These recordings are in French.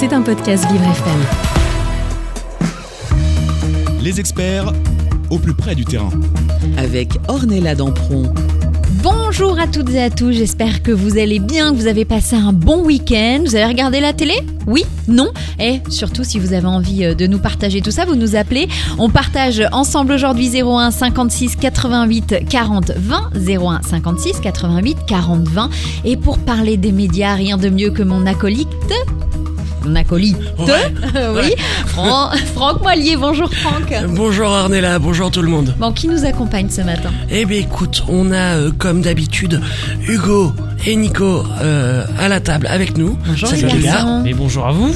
C'est un podcast Vivre FM. Les experts au plus près du terrain. Avec Ornella Dampron. Bonjour à toutes et à tous, j'espère que vous allez bien, que vous avez passé un bon week-end. Vous avez regardé la télé? Oui? Non? Et surtout, si vous avez envie euh, de nous partager tout ça, vous nous appelez. On partage ensemble aujourd'hui 01 56 88 40 20. 01 56 88 40 20. Et pour parler des médias, rien de mieux que mon acolyte mon acolyte, oui, Fran- Franck Moilier. Bonjour Franck. Bonjour Ornella, bonjour tout le monde. Bon, qui nous accompagne ce matin? Eh bien écoute, on a euh, comme d'habitude Hugo et Nico euh, à la table avec nous. Bonjour Salut les gars. bonjour à vous.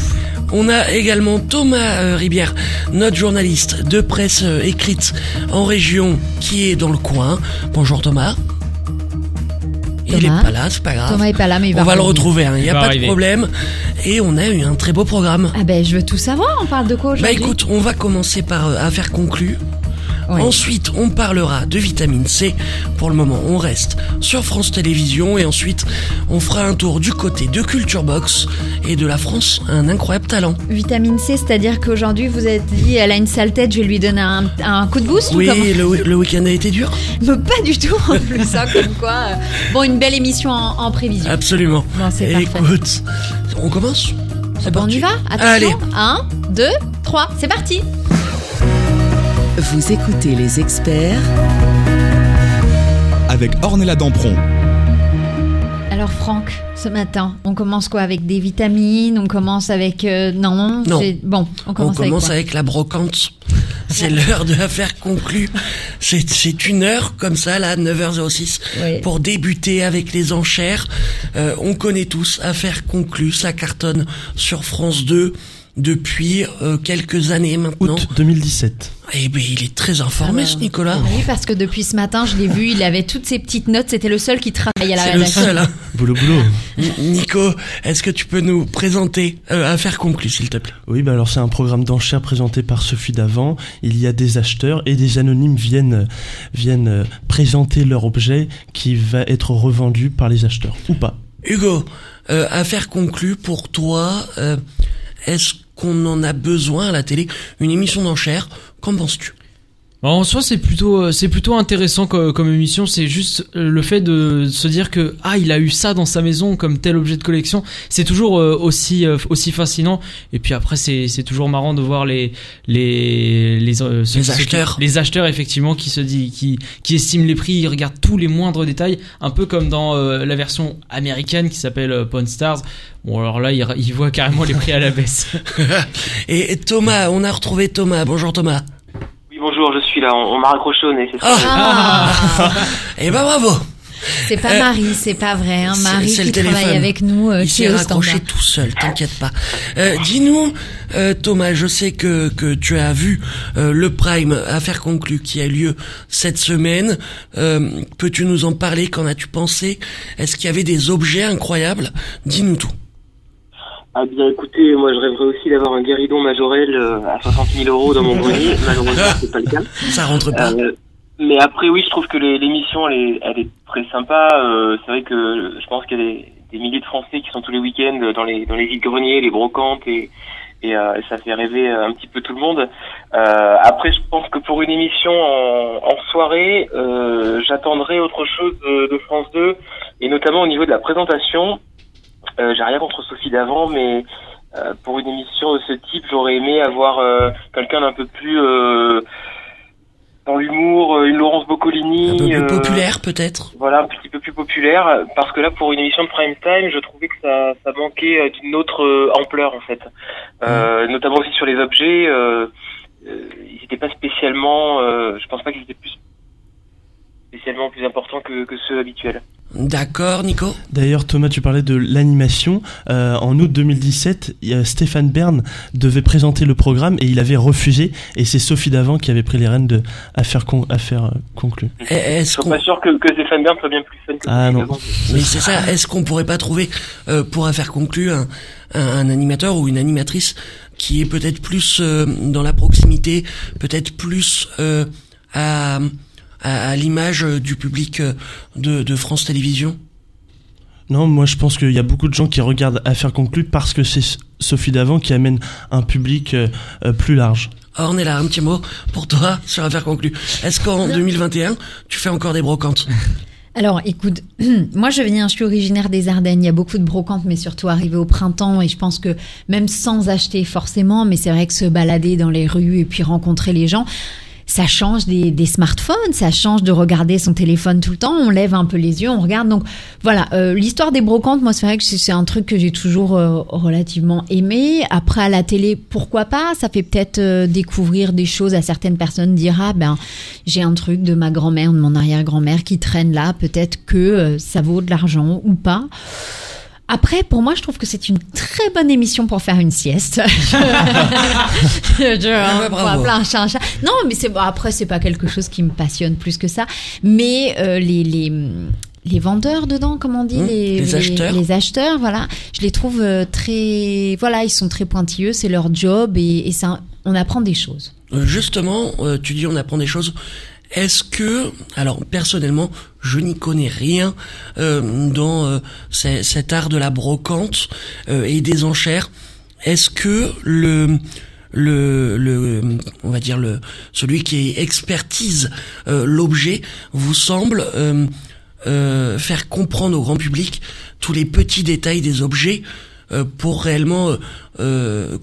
On a également Thomas euh, Ribière, notre journaliste de presse euh, écrite en région qui est dans le coin. Bonjour Thomas. Il est pas là, c'est pas grave. Thomas est pas là, mais il va on va le retrouver, il n'y Il a pas arriver. de problème. Et on a eu un très beau programme. Ah ben, je veux tout savoir. On parle de quoi Bah aujourd'hui? écoute, on va commencer par euh, affaire conclue. Ouais. Ensuite, on parlera de vitamine C. Pour le moment, on reste sur France Télévisions et ensuite, on fera un tour du côté de Culture Box et de la France, un incroyable talent. Vitamine C, c'est-à-dire qu'aujourd'hui vous êtes dit elle a une sale tête, je vais lui donner un, un coup de boost ou Oui, le, le week-end a été dur Mais Pas du tout en plus, ça comme quoi. euh, Bon, une belle émission en, en prévision. Absolument. Bon, c'est parfait. Écoute, on commence C'est Bon, on y va Attention. Allez. 1, 2, 3, c'est parti Vous écoutez les experts Avec Ornella Dampron. Alors Franck, ce matin, on commence quoi Avec des vitamines? On commence avec... euh, non, Non. c'est- Bon, on On commence, commence avec, avec la brocante. C'est l'heure de l'affaire conclue. C'est c'est une heure comme ça, là, 9h06, Oui. pour débuter avec les enchères. Euh, on connaît tous affaire conclue, ça cartonne sur France 2 depuis euh, quelques années maintenant. Août 2017. Eh ben, il est très informé, Ah ce ben, Nicolas. Oui, parce que depuis ce matin, je l'ai vu, il avait toutes ses petites notes, c'était le seul qui travaillait à la C'est le rédaction. seul. Hein. Boulot, boulot. Nico, est-ce que tu peux nous présenter euh, affaire conclue, s'il te plaît? Oui, bah alors c'est un programme d'enchères présenté par Sophie Davant. Il y a des acheteurs et des anonymes viennent, viennent euh, présenter leur objet qui va être revendu par les acheteurs. Ou pas. Hugo, euh, affaire conclue pour toi. euh, Est-ce qu'on en a besoin à la télé. Une émission d'enchères Qu'en penses-tu? Bon, en soi, c'est plutôt, euh, c'est plutôt intéressant co- comme, émission. C'est juste euh, le fait de se dire que ah, il a eu ça dans sa maison comme tel objet de collection. C'est toujours euh, aussi aussi fascinant. Et puis après, c'est c'est toujours marrant de voir les les les euh, ceux- Les ceux qui- acheteurs. les acheteurs effectivement qui se dit qui qui estiment les prix, ils regardent tous les moindres détails, un peu comme dans euh, la version américaine qui s'appelle Pawn Stars. Bon, alors là, ils ils voient carrément les prix à la baisse. et Thomas, on a retrouvé Thomas. Bonjour Thomas. Bonjour, je suis là. On, on m'a raccroché au nez, c'est ça. Ah, Ah, Eh ben bravo c'est pas Euh, Marie, c'est pas vrai. Hein. Marie c'est qui travaille avec nous, euh, Il qui est s'est au raccroché standard. tout seul, t'inquiète pas. Euh, Dis-nous, euh, Thomas, je sais que, que tu as vu euh, le Prime Affaire conclue qui a eu lieu cette semaine. Euh, Peux-tu nous en parler? Qu'en as-tu pensé? Est-ce qu'il y avait des objets incroyables? Dis-nous tout. Ah bien, écoutez, moi je rêverais aussi d'avoir un guéridon majorel euh, à 60 000 euros dans mon grenier. Malheureusement, c'est pas le cas. Ça rentre pas. Euh, mais après, oui, je trouve que l'émission, elle est, elle est très sympa. Euh, c'est vrai que je pense qu'il y a des, des milliers de Français qui sont tous les week-ends dans les dans les vides-greniers, les brocantes, et, et euh, ça fait rêver un petit peu tout le monde. Euh, après, je pense que pour une émission en, en soirée, euh, j'attendrai autre chose de, de France 2, et notamment au niveau de la présentation. Euh, J'ai rien contre Sophie d'avant, mais euh, pour une émission de ce type, j'aurais aimé avoir euh, quelqu'un d'un peu plus euh, dans l'humour, une Laurence Boccolini. Un peu plus euh, populaire peut-être voilà, un petit peu plus populaire, parce que là, pour une émission de prime time, je trouvais que ça, ça manquait d'une autre ampleur, en fait. Euh, Notamment aussi sur les objets, euh, euh, ils n'étaient pas spécialement, euh, je pense pas qu'ils étaient plus spécialement plus importants que, que ceux habituels. D'accord, Nico D'ailleurs, Thomas, tu parlais de l'animation. Euh, en août 2017, il y a Stéphane Bern devait présenter le programme et il avait refusé. Et c'est Sophie Davant qui avait pris les rênes de Affaire, con, affaire euh, conclue. Je Est-ce suis qu'on... pas sûr que, que Stéphane Bern soit bien plus fun que Ah, non. Davant. Mais c'est ça, est-ce qu'on pourrait pas trouver, euh, pour affaire conclue, un, un, un animateur ou une animatrice qui est peut-être plus euh, dans la proximité, peut-être plus euh, à, à, à l'image euh, du public euh, de, de France Télévisions? Non, moi je pense qu'il y a beaucoup de gens qui regardent Affaire conclue parce que c'est Sophie Davant qui amène un public euh, plus large. Ornella, un petit mot pour toi sur Affaire conclue. Est-ce qu'en 2021, tu fais encore des brocantes? Alors, écoute, moi je viens, je suis originaire des Ardennes. Il y a beaucoup de brocantes, mais surtout arrivé au printemps. Et je pense que même sans acheter forcément, mais c'est vrai que se balader dans les rues et puis rencontrer les gens, ça change des, des, smartphones, ça change de regarder son téléphone tout le temps. On lève un peu les yeux, on regarde. Donc voilà, euh, l'histoire des brocantes, moi c'est vrai que c'est un truc que j'ai toujours euh, relativement aimé. Après à la télé, pourquoi pas? Ça fait peut-être euh, découvrir des choses à certaines personnes. Dire ah ben j'ai un truc de ma grand-mère, de mon arrière-grand-mère qui traîne là. Peut-être que euh, ça vaut de l'argent ou pas. Après, pour moi, je trouve que c'est une très bonne émission pour faire une sieste. je, Ah bravo. voilà, un chat, chat. Non, mais c'est bon, après, c'est pas quelque chose qui me passionne plus que ça. Mais euh, les, les les vendeurs dedans, comme on dit, Mmh, les, les acheteurs. les acheteurs, voilà, je les trouve euh, très, voilà, ils sont très pointilleux, c'est leur job et, et ça, on apprend des choses. Euh, Justement, euh, tu dis on apprend des choses. Est-ce que, alors personnellement, je n'y connais rien euh, dans euh, ce- cet art de la brocante euh, et des enchères. Est-ce que le le, le on va dire le celui qui expertise l'objet vous semble faire comprendre au grand public tous les petits détails des objets pour réellement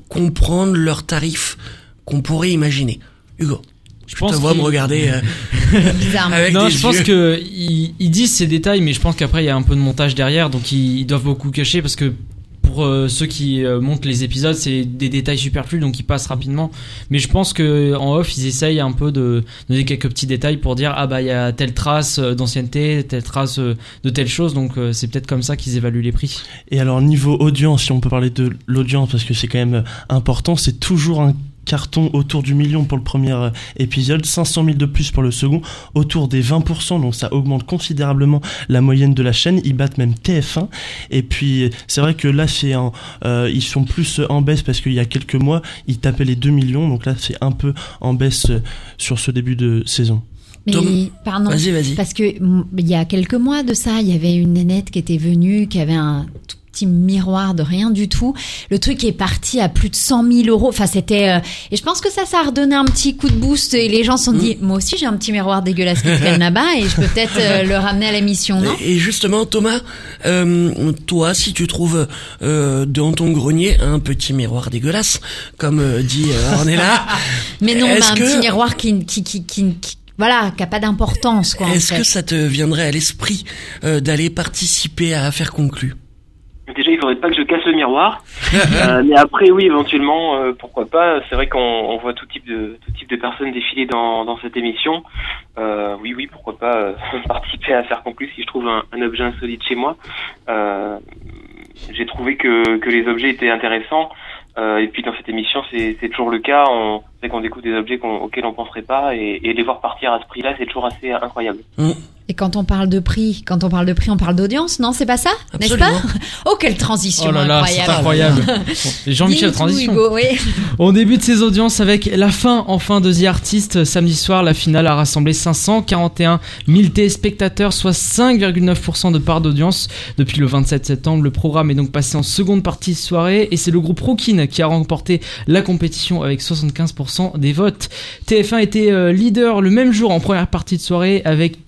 comprendre leurs tarifs qu'on pourrait imaginer? Hugo, Je pense te vois me regarder euh, Bizarrement. avec non, des je pense que ils, ils disent ces détails, mais je pense qu'après il y a un peu de montage derrière, donc ils, ils doivent beaucoup cacher parce que pour euh, ceux qui euh, montent les épisodes, c'est des détails superflus, donc ils passent rapidement. Mais je pense que en off, ils essayent un peu de donner quelques petits détails pour dire ah bah il y a telle trace d'ancienneté, telle trace de telle chose, donc euh, c'est peut-être comme ça qu'ils évaluent les prix. Et alors niveau audience, si on peut parler de l'audience parce que c'est quand même important, c'est toujours un carton autour du million pour le premier euh, épisode, 500 000 de plus pour le second, autour des 20%, donc ça augmente considérablement la moyenne de la chaîne, ils battent même TF1, et puis c'est vrai que là c'est en, euh, ils sont plus en baisse parce qu'il y a quelques mois, ils tapaient les 2 millions, donc là c'est un peu en baisse euh, sur ce début de saison. Mais Tom, pardon. Vas-y, vas-y. Parce que mm, il y a quelques mois de ça, il y avait une nénette qui était venue, qui avait un tout petit miroir de rien du tout. Le truc est parti à plus de 100 000 euros. Enfin, c'était. euh, et je pense que ça, ça a redonné un petit coup de boost. Et les gens se sont dit, moi aussi, j'ai un petit miroir dégueulasse qui traîne là-bas et je peux peut-être euh, le ramener à l'émission, non? Et justement, Thomas, euh, toi, si tu trouves euh, dans ton grenier un petit miroir dégueulasse, comme euh, dit Ornella, Mais non, est-ce un que- petit miroir qui, qui, qui, qui, qui- voilà, qui a pas d'importance, est-ce que ça te viendrait à l'esprit euh, d'aller participer à Affaires conclues Déjà, il faudrait pas que je casse le miroir. Euh, mais après, oui, éventuellement, euh, pourquoi pas. C'est vrai qu'on on voit tout type de tout type de personnes défiler dans, dans cette émission. Euh, oui, oui, pourquoi pas participer à faire conclure si je trouve un, un objet insolite chez moi. J'ai trouvé que, que les objets étaient intéressants. Et puis dans cette émission, c'est toujours le cas. On c'est qu'on découvre des objets auxquels on penserait pas, et, et les voir partir à ce prix-là, c'est toujours assez incroyable. Et quand on parle de prix, quand on parle de prix, on parle d'audience, non C'est pas ça N'est-ce pas. Oh, quelle transition Oh là là, c'est incroyable Jean-Michel Transition. Hugo, oui. On débute ses audiences avec la fin enfin de The Artist. Samedi soir, la finale a rassemblé 541 000 téléspectateurs, soit 5,9% de part d'audience. Depuis le 27 septembre, le programme est donc passé en seconde partie de soirée et c'est le groupe Rookin qui a remporté la compétition avec 75% des votes. TF1 était euh, leader le même jour en première partie de soirée avec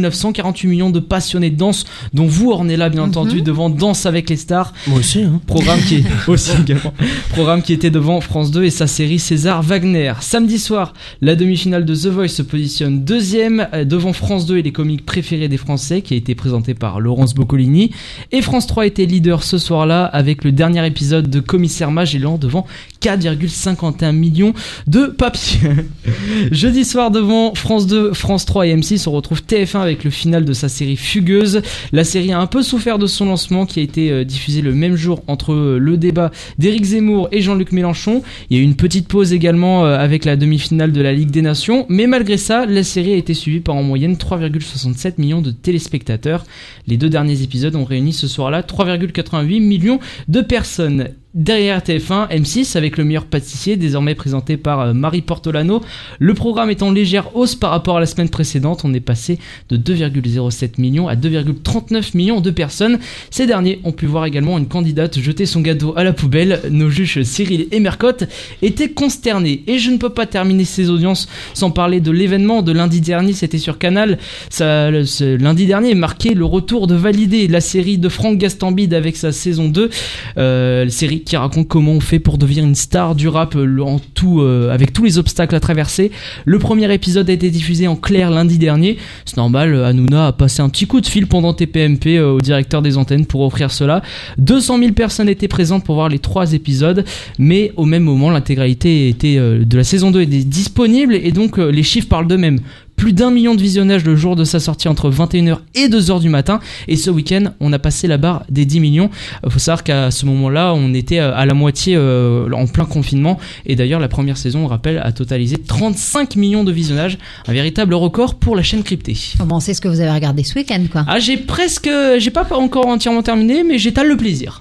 3,948 millions de passionnés de danse, dont vous, Ornella, bien entendu, devant Danse avec les stars. Moi aussi, hein. Programme qui est aussi également programme qui était devant France 2 et sa série César Wagner. Samedi soir, la demi-finale de The Voice se positionne deuxième euh, devant France 2 et les comiques préférés des Français qui a été présenté par Laurence Boccolini et France 3 était leader ce soir-là avec le dernier épisode de Commissaire Magellan devant 4,51 millions de papiers. Jeudi soir devant France 2, France 3 et M6, on retrouve TF1 avec le final de sa série Fugueuse. La série a un peu souffert de son lancement qui a été euh, diffusé le même jour entre euh, le débat d'Éric Zemmour et Jean-Luc Mélenchon. Il y a eu une petite pause également euh, avec la demi-finale de la Ligue des Nations, mais malgré ça, la série a été suivie par en moyenne 3,67 millions de téléspectateurs. Les deux derniers épisodes ont réuni ce soir-là 3,88 millions de personnes. Derrière TF1, M6 avec le meilleur pâtissier, désormais présenté par euh, Marie Portolano. Le programme est en légère hausse par rapport à la semaine précédente. On est passé de 2,07 millions à 2,39 millions de personnes. Ces derniers ont pu voir également une candidate jeter son gâteau à la poubelle. Nos juges Cyril et Mercotte étaient consternés. Et je ne peux pas terminer ces audiences sans parler de l'événement de lundi dernier. C'était sur Canal. Ce lundi dernier marquait le retour de Validé, la série de Franck Gastambide avec sa saison 2. Euh, série qui raconte comment on fait pour devenir une star du rap euh, en tout, euh, avec tous les obstacles à traverser. Le premier épisode a été diffusé en clair lundi dernier. C'est normal, euh, Hanouna a passé un petit coup de fil pendant TPMP au directeur des antennes pour offrir cela. 200 000 personnes étaient présentes pour voir les trois épisodes, mais au même moment, l'intégralité était, de la saison 2 était disponible et donc les chiffres parlent d'eux-mêmes. Plus d'un million de visionnages le jour de sa sortie entre 21h et 2h du matin. Et ce week-end, on a passé la barre des 10 millions. Il faut savoir qu'à ce moment-là, on était euh, à la moitié euh, en plein confinement. Et d'ailleurs, la première saison, on rappelle, a totalisé 35 millions de visionnages. Un véritable record pour la chaîne cryptée. Comment c'est ce que vous avez regardé ce week-end, quoi? Ah, j'ai presque, j'ai pas encore entièrement terminé, mais j'étale le plaisir.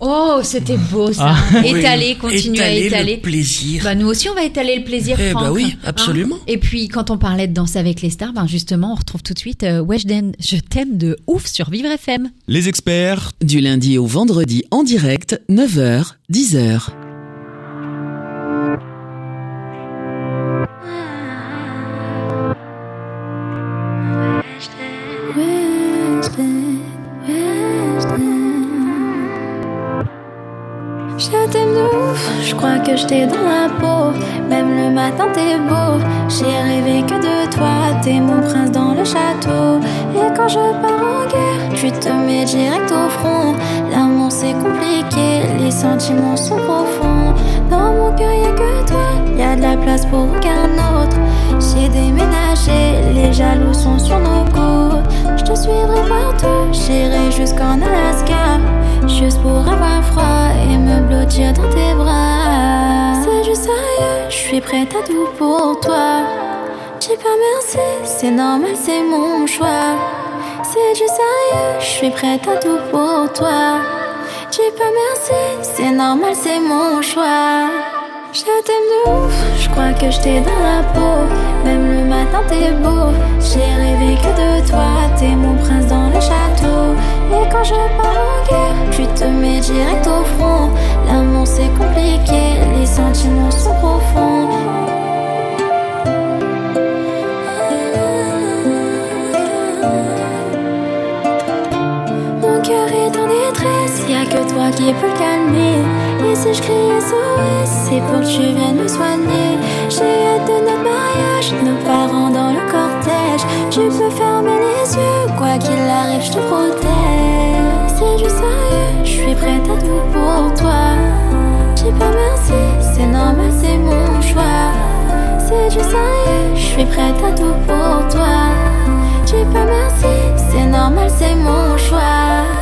Oh, c'était beau ça. Ah. Étaler, Oui, continuer à étaler étaler. le plaisir. Bah, nous aussi, on va étaler le plaisir, Eh Franck. bah oui, Hein absolument. Et puis, quand on parlait de danser avec les stars, ben justement, on retrouve tout de suite euh, Weshden, je t'aime de ouf sur Vivre FM. Les experts Du lundi au vendredi en direct, 9h, 10h. Crois que je t'ai dans la peau. Même le matin, t'es beau. J'ai rêvé que de toi, t'es mon prince dans le château. Et quand je pars en guerre, tu te mets direct au front. L'amour c'est compliqué, les sentiments sont profonds. Dans mon cœur, y'a que toi, y a de la place pour aucun autre. J'ai déménagé, les jaloux sont sur nos côtes. Je te suivrai partout, j'irai jusqu'en Alaska. Juste pour avoir froid et me blottir dans tes bras. C'est du sérieux, je suis prête à tout pour toi. Dis pas merci, c'est normal, c'est mon choix. C'est du sérieux, je suis prête à tout pour toi. Dis pas merci, c'est normal, c'est mon choix. Je t'aime de ouf, je crois que je t'ai dans la peau. Même le matin, t'es beau. J'ai rêvé que de toi, t'es mon prince dans le château. Et quand je pars en guerre, tu te mets direct au front. L'amour c'est compliqué, les sentiments sont profonds. Mon cœur est en détresse, y a que toi qui peux le calmer. Et si je crie SOS, c'est pour que tu viennes me soigner. J'ai hâte de notre mariage, nos parents dans le cortège. Tu peux fermer les yeux, quoi qu'il arrive, je te protège. C'est du sérieux, je suis prête à tout pour toi. Dis pas merci, c'est normal, c'est mon choix. C'est du sérieux, je suis prête à tout pour toi. Dis pas merci, c'est normal, c'est mon choix.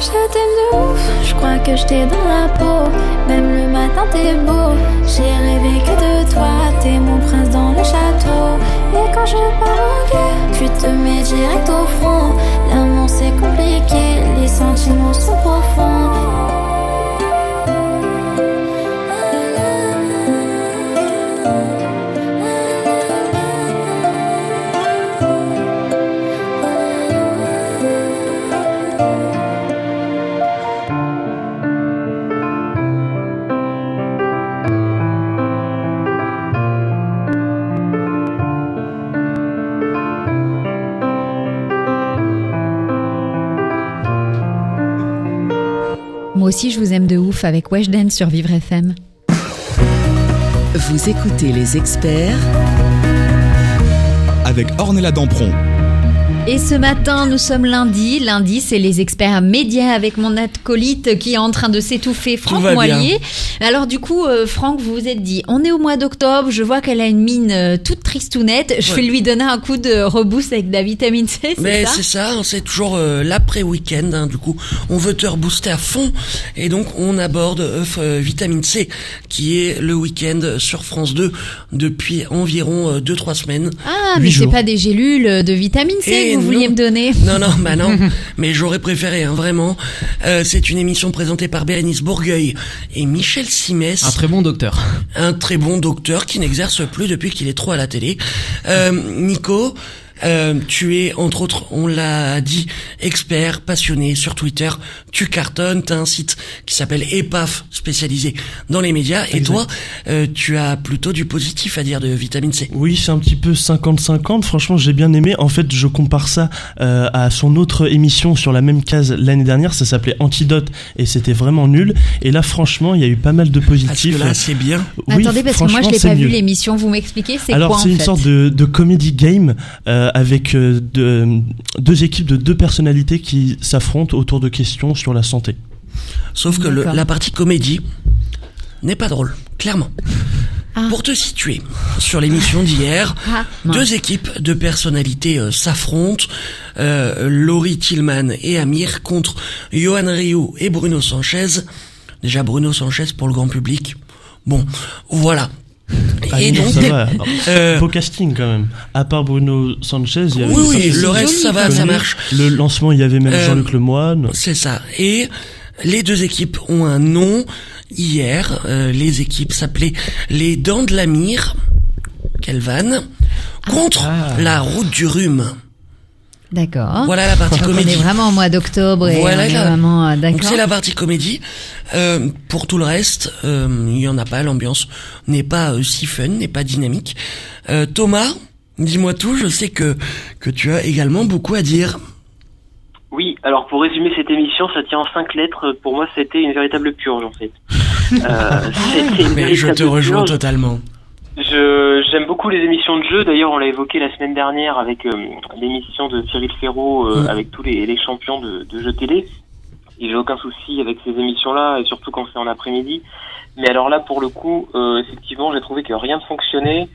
Je t'aime de ouf, je crois que je t'ai dans la peau. Même le matin, t'es beau. J'ai rêvé que de toi, t'es mon prince dans le château. Et quand je guerre, tu te mets direct au front. L'amour c'est compliqué, les sentiments sont profonds. Aussi, je vous aime de ouf avec Weshden sur Vivre FM. Vous écoutez les experts avec Ornella Dampron. Et ce matin, nous sommes lundi. Lundi, c'est les experts médias avec mon acolyte qui est en train de s'étouffer, Franck. Moilier. Alors du coup, euh, Franck, vous vous êtes dit, on est au mois d'octobre, je vois qu'elle a une mine euh, toute tristounette, je vais lui donner un coup de reboost avec de la vitamine C, c'est Mais ça c'est ça, hein, c'est toujours euh, l'après-week-end. hein, du coup, on veut te rebooster à fond. Et donc, on aborde euh, euh, Vitamine C, qui est le week-end sur France 2 depuis environ 2-3 semaines. Ah, Huit mais c'est jours. pas des gélules de vitamine C, que vous non. vouliez me donner. Non, non, bah non. Mais j'aurais préféré, hein, vraiment. Euh, c'est une émission présentée par Bérénice Bourgueil et Michel Simès. Un très bon docteur. un très bon docteur qui n'exerce plus depuis qu'il est trop à la télé. Euh, Nico, euh, tu es entre autres, on l'a dit, expert, passionné sur Twitter. Tu cartonnes, t'as un site qui s'appelle EPAF, spécialisé dans les médias. Et toi, euh, tu as plutôt du positif à dire de vitamine C. Oui, c'est un petit peu 50-50. Franchement, j'ai bien aimé. En fait, je compare ça euh, à son autre émission sur la même case l'année dernière. Ça s'appelait Antidote et c'était vraiment nul. Et là, franchement, il y a eu pas mal de Parce que positifs. là, c'est bien. Oui, Attendez, parce que moi je l'ai pas vu l'émission. Vous m'expliquez c'est Alors quoi en c'est une fait sorte de, de comedy game euh, avec euh, de- deux équipes de deux personnalités qui s'affrontent autour de questions sur la santé. Sauf que le- la partie comédie n'est pas drôle, clairement. Ah. Pour te situer, sur l'émission d'hier, Ah, deux équipes de personnalités euh, s'affrontent. Euh, Laurie Tillman et Amir contre Johan Rioux et Bruno Sanchez. Déjà Bruno Sanchez pour le grand public. Bon, voilà. Ah, et donc, ça va. euh, Beau casting quand même. À part Bruno Sanchez, il y avait oui, oui, le reste ça va, ça marche. Le lancement, il y avait même Euh, Jean-Luc Lemoyne. C'est ça. Et les deux équipes ont un nom. Hier, euh, les équipes s'appelaient les Dents de la Mire, quelle vanne, contre Ah. la Route du Rhume. D'accord. Voilà la partie Donc on comédie. est vraiment au mois d'octobre et Voilà on est la- vraiment euh, Donc d'accord. c'est la partie comédie. Euh, pour tout le reste, euh, il y en a pas. L'ambiance n'est pas euh, si fun, n'est pas dynamique. Euh, Thomas, dis-moi tout. Je sais que que tu as également beaucoup à dire. Oui, alors pour résumer cette émission, ça tient en cinq lettres. Pour moi, c'était une véritable purge en fait. Euh, c'était une Mais je te rejoins purge. totalement. Je j'aime beaucoup les émissions de jeux. D'ailleurs, on l'a évoqué la semaine dernière avec euh, l'émission de Cyril Ferraud euh, Mm. avec tous les, les champions de, de jeux télé. Et j'ai aucun souci avec ces émissions-là, et surtout quand c'est en après-midi. Mais alors là, pour le coup, euh, effectivement, j'ai trouvé que rien ne fonctionnait.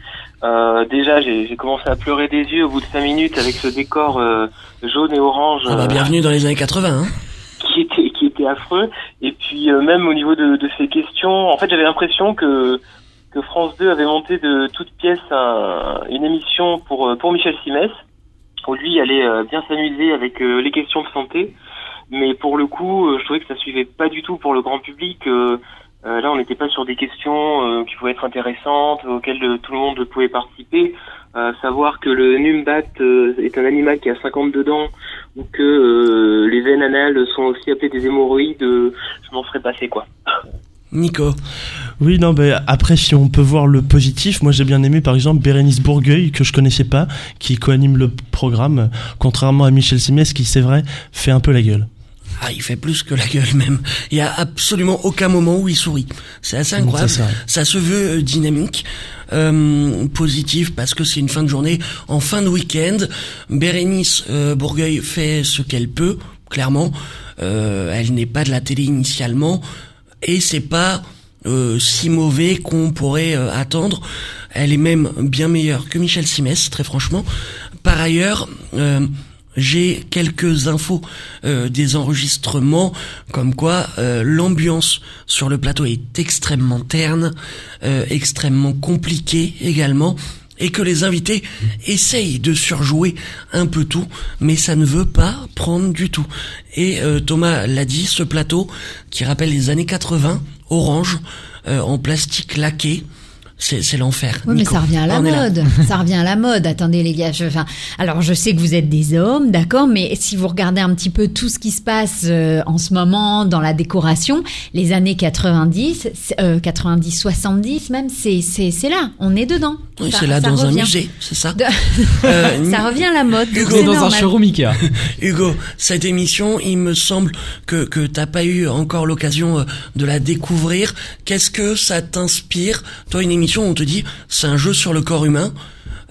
Euh, déjà, j'ai j'ai commencé à pleurer des yeux au bout de cinq minutes avec ce décor euh, jaune et orange Ah bah, bienvenue dans les années 80. Hein. qui était qui était affreux. Et puis euh, même au niveau de, de ces questions, en fait, j'avais l'impression que que France 2 avait monté de toutes pièces un- une émission pour euh, pour Michel Simès, où lui allait euh, bien s'amuser avec euh, les questions de santé. Mais pour le coup, je trouvais que ça suivait pas du tout pour le grand public. là, on n'était pas sur des questions qui pouvaient être intéressantes, auxquelles tout le monde pouvait participer. Savoir que le numbat est un animal qui a 52 dents, ou que les veines anales sont aussi appelées des hémorroïdes, je m'en serais passé quoi. Nico. Oui, non, ben après, si on peut voir le positif, moi j'ai bien aimé par exemple Bérénice Bourgueil, que je connaissais pas, qui coanime le programme, contrairement à Michel Simès, qui c'est vrai, fait un peu la gueule. Ah, il fait plus que la gueule même. Il y a absolument aucun moment où il sourit. C'est assez incroyable. C'est ça. Ça se veut euh, dynamique, euh, positif parce que c'est une fin de journée, en fin de week-end. Bérénice euh, Bourgueil fait ce qu'elle peut, clairement. Euh, elle n'est pas de la télé initialement et c'est pas euh, si mauvais qu'on pourrait euh, attendre. Elle est même bien meilleure que Michel Simès, très franchement. Par ailleurs, euh, j'ai quelques infos des enregistrements, comme quoi l'ambiance sur le plateau est extrêmement terne, extrêmement compliquée également, et que les invités essayent de surjouer un peu tout, mais ça ne veut pas prendre du tout. Et euh, Thomas l'a dit, ce plateau qui rappelle les années 80, orange, euh, en plastique laqué, c'est c'est l'enfer. Oui, mais Nico, ça revient à la mode. ça revient à la mode. Attendez, les gars. Je, enfin, alors, je sais que vous êtes des hommes, d'accord, mais si vous regardez un petit peu tout ce qui se passe euh, en ce moment dans la décoration, les années 90, c'est- euh, 90, 70 même, c'est, c'est, c'est là. On est dedans. Oui, Ça- c'est là dans revient. un musée, c'est ça De- Euh, ça revient à la mode. Hugo, dans un showroom Ikea. Hugo, cette émission, il me semble que que t'as pas eu encore l'occasion euh, de la découvrir. Qu'est-ce que ça t'inspire? Toi, une émission on te dit c'est un jeu sur le corps humain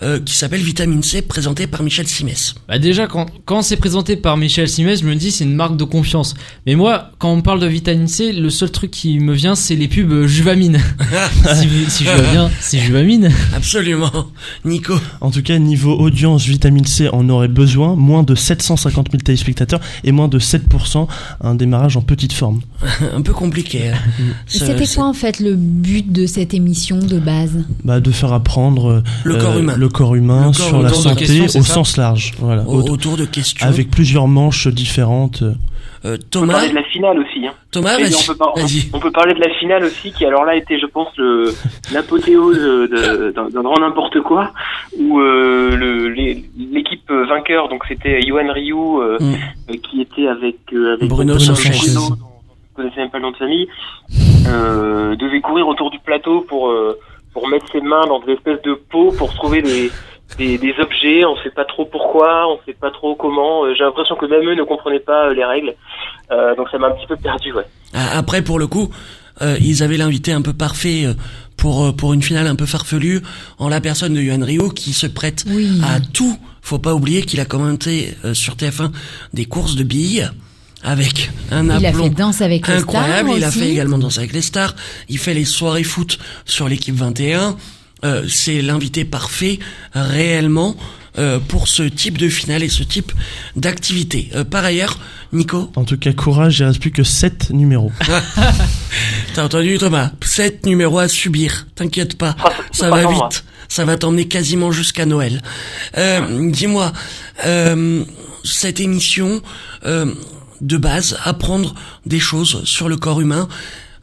euh, qui s'appelle Vitamine C, présenté par Michel Simès. Bah déjà quand quand c'est présenté par Michel Simès, je me dis c'est une marque de confiance. Mais moi quand on me parle de vitamine C, le seul truc qui me vient c'est les pubs euh, Juvamine. si, si je vois bien, c'est Juvamine. Absolument, Nico. En tout cas, niveau audience, vitamine C en aurait besoin, moins de 750 000 téléspectateurs et moins de 7%, un démarrage en petite forme. un peu compliqué. hein. C'était quoi en fait le but de cette émission de base Bah, de faire apprendre euh, Le corps humain. le corps humain Le corps sur la santé au ça sens large. Voilà. au- Au- autour de questions. avec plusieurs manches différentes. Euh, On peut Thomas, parler de la finale aussi. Hein. Thomas, on, peut par- on peut parler de la finale aussi, qui alors là était, je pense, l'apothéose d'un grand n'importe quoi, où euh, l'équipe vainqueur, donc c'était Yuan Ryu, euh, Mm. euh, qui était avec, euh, avec Bruno Bruno Sanchez. Sanchez, ne connaissais même pas le nom de famille, euh, devait courir autour du plateau pour euh, pour mettre ses mains dans des espèces de pots pour trouver des des, des objets, on sait pas trop pourquoi, on sait pas trop comment. Euh, J'ai l'impression que même eux ne comprenaient pas euh, les règles, Euh, donc ça m'a un petit peu perdu, ouais. Ah, Après, pour le coup, euh, ils avaient l'invité un peu parfait euh, pour pour une finale un peu farfelue en la personne de Yuan Ryu qui se prête Oui. à tout. Faut pas oublier qu'il a commenté euh, sur TF1 des courses de billes avec un Il a aplomb fait Danse avec les incroyable. stars il a fait également Danse avec les stars. Il fait les soirées foot sur l'équipe 21. Euh, c'est l'invité parfait réellement euh, pour ce type de finale et ce type d'activité. Euh, par ailleurs, Nico, En tout cas, courage, il reste plus que 7 numéros. T'as entendu Thomas? Sept numéros à subir, t'inquiète pas, Ah, ça pas va moi. vite, ça va t'emmener quasiment jusqu'à Noël. Euh, Dis-moi, euh, cette émission euh, de base, apprendre des choses sur le corps humain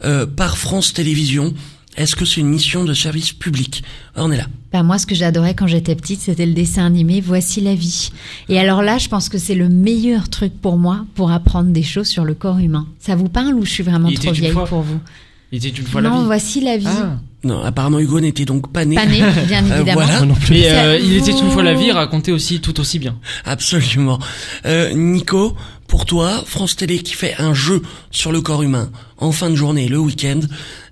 euh, par France Télévisions, est-ce que c'est une mission de service public? On est là. Moi, ce que j'adorais quand j'étais petite, c'était le dessin animé Voici la vie. Et alors là, je pense que c'est le meilleur truc pour moi pour apprendre des choses sur le corps humain. Ça vous parle ou je suis vraiment Il trop vieille fois. pour vous? Il était une fois la Non, vie. Voici la vie. Ah. Non, apparemment Hugo n'était donc pas né. Pas né, bien Euh, évidemment. voilà. Moi non plus. Mais euh, il était une fois la vie raconté aussi tout aussi bien. Absolument. Euh, Nico, pour toi, France Télé qui fait un jeu sur le corps humain en fin de journée, le week-end,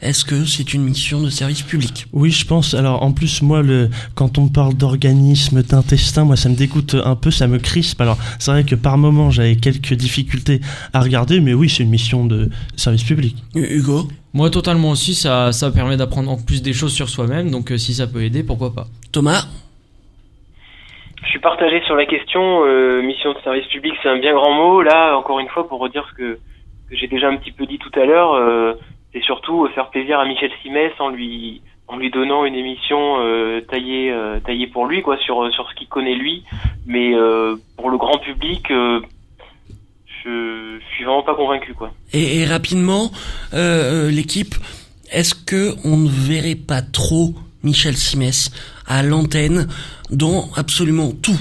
est-ce que c'est une mission de service public? Oui, je pense. Alors, en plus, moi, le, quand on parle d'organisme, d'intestin, moi, ça me dégoûte un peu, ça me crispe. Alors, c'est vrai que par moment, j'avais quelques difficultés à regarder, mais oui, c'est une mission de service public. Hu- Hugo? Moi totalement aussi, ça, ça permet d'apprendre en plus des choses sur soi-même, donc euh, si ça peut aider, pourquoi pas? Thomas? Je suis partagé sur la question. euh, mission de service public, c'est un bien grand mot. Là, encore une fois, pour redire ce que, que j'ai déjà un petit peu dit tout à l'heure, euh, c'est surtout faire plaisir à Michel Simès en lui en lui donnant une émission euh, taillée euh, taillée pour lui, quoi, sur sur ce qu'il connaît lui. Mais euh, pour le grand public, euh, je, je suis vraiment pas convaincu, quoi. et, et rapidement, l'équipe, est-ce que on ne verrait pas trop Michel Simès à l'antenne dans absolument tout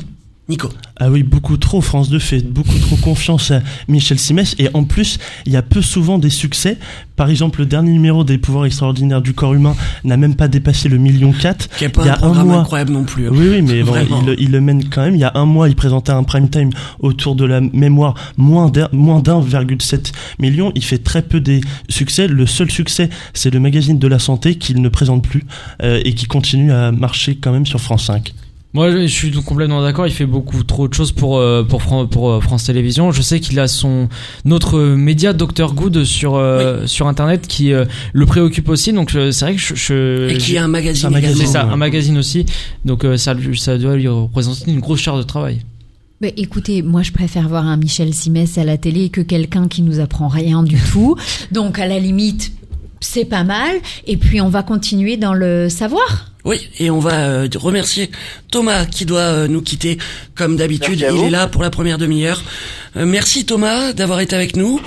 Nico Ah oui, beaucoup trop. France 2 fait beaucoup trop confiance à Michel Simès. Et en plus, il y a peu souvent des succès. Par exemple, le dernier numéro des pouvoirs extraordinaires du corps humain n'a même pas dépassé le million 4. qui est pas Il y a un mois. incroyable non plus. hein. Oui, oui, mais bon, il, le- il le mène quand même. Il y a un mois, il présentait un prime time autour de la mémoire moins d'un moins d'un virgule sept million. Il fait très peu des succès. Le seul succès, c'est le magazine de la santé qu'il ne présente plus euh, et qui continue à marcher quand même sur France 5. Moi, je suis complètement d'accord. Il fait beaucoup trop de choses pour euh, pour Fran- pour euh, France Télévisions. Je sais qu'il a son notre média Dr Good sur euh, sur internet qui euh, le préoccupe aussi. Donc c'est vrai que je, je- Et qui a un magazine, Un magazine. c'est également. ça, ouais. un magazine aussi. Donc euh, ça doit lui représenter une grosse charge de travail. Mais écoutez, moi je préfère voir un Michel Simès à la télé que quelqu'un qui nous apprend rien du tout. Donc à la limite, c'est pas mal. Et puis on va continuer dans le savoir. Oui, et on va euh, remercier Thomas qui doit euh, nous quitter comme d'habitude. Il est là pour la première demi-heure. Euh, merci Thomas d'avoir été avec nous.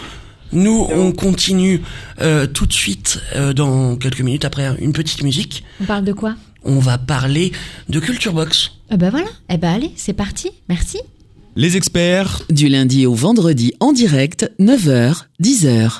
Nous, on continue euh, tout de suite euh, dans quelques minutes après une petite musique. On parle de quoi? On va parler de Culture Box. Ah ben voilà. Eh ben allez, c'est parti. Merci. Les experts Du lundi au vendredi en direct, 9h, 10h.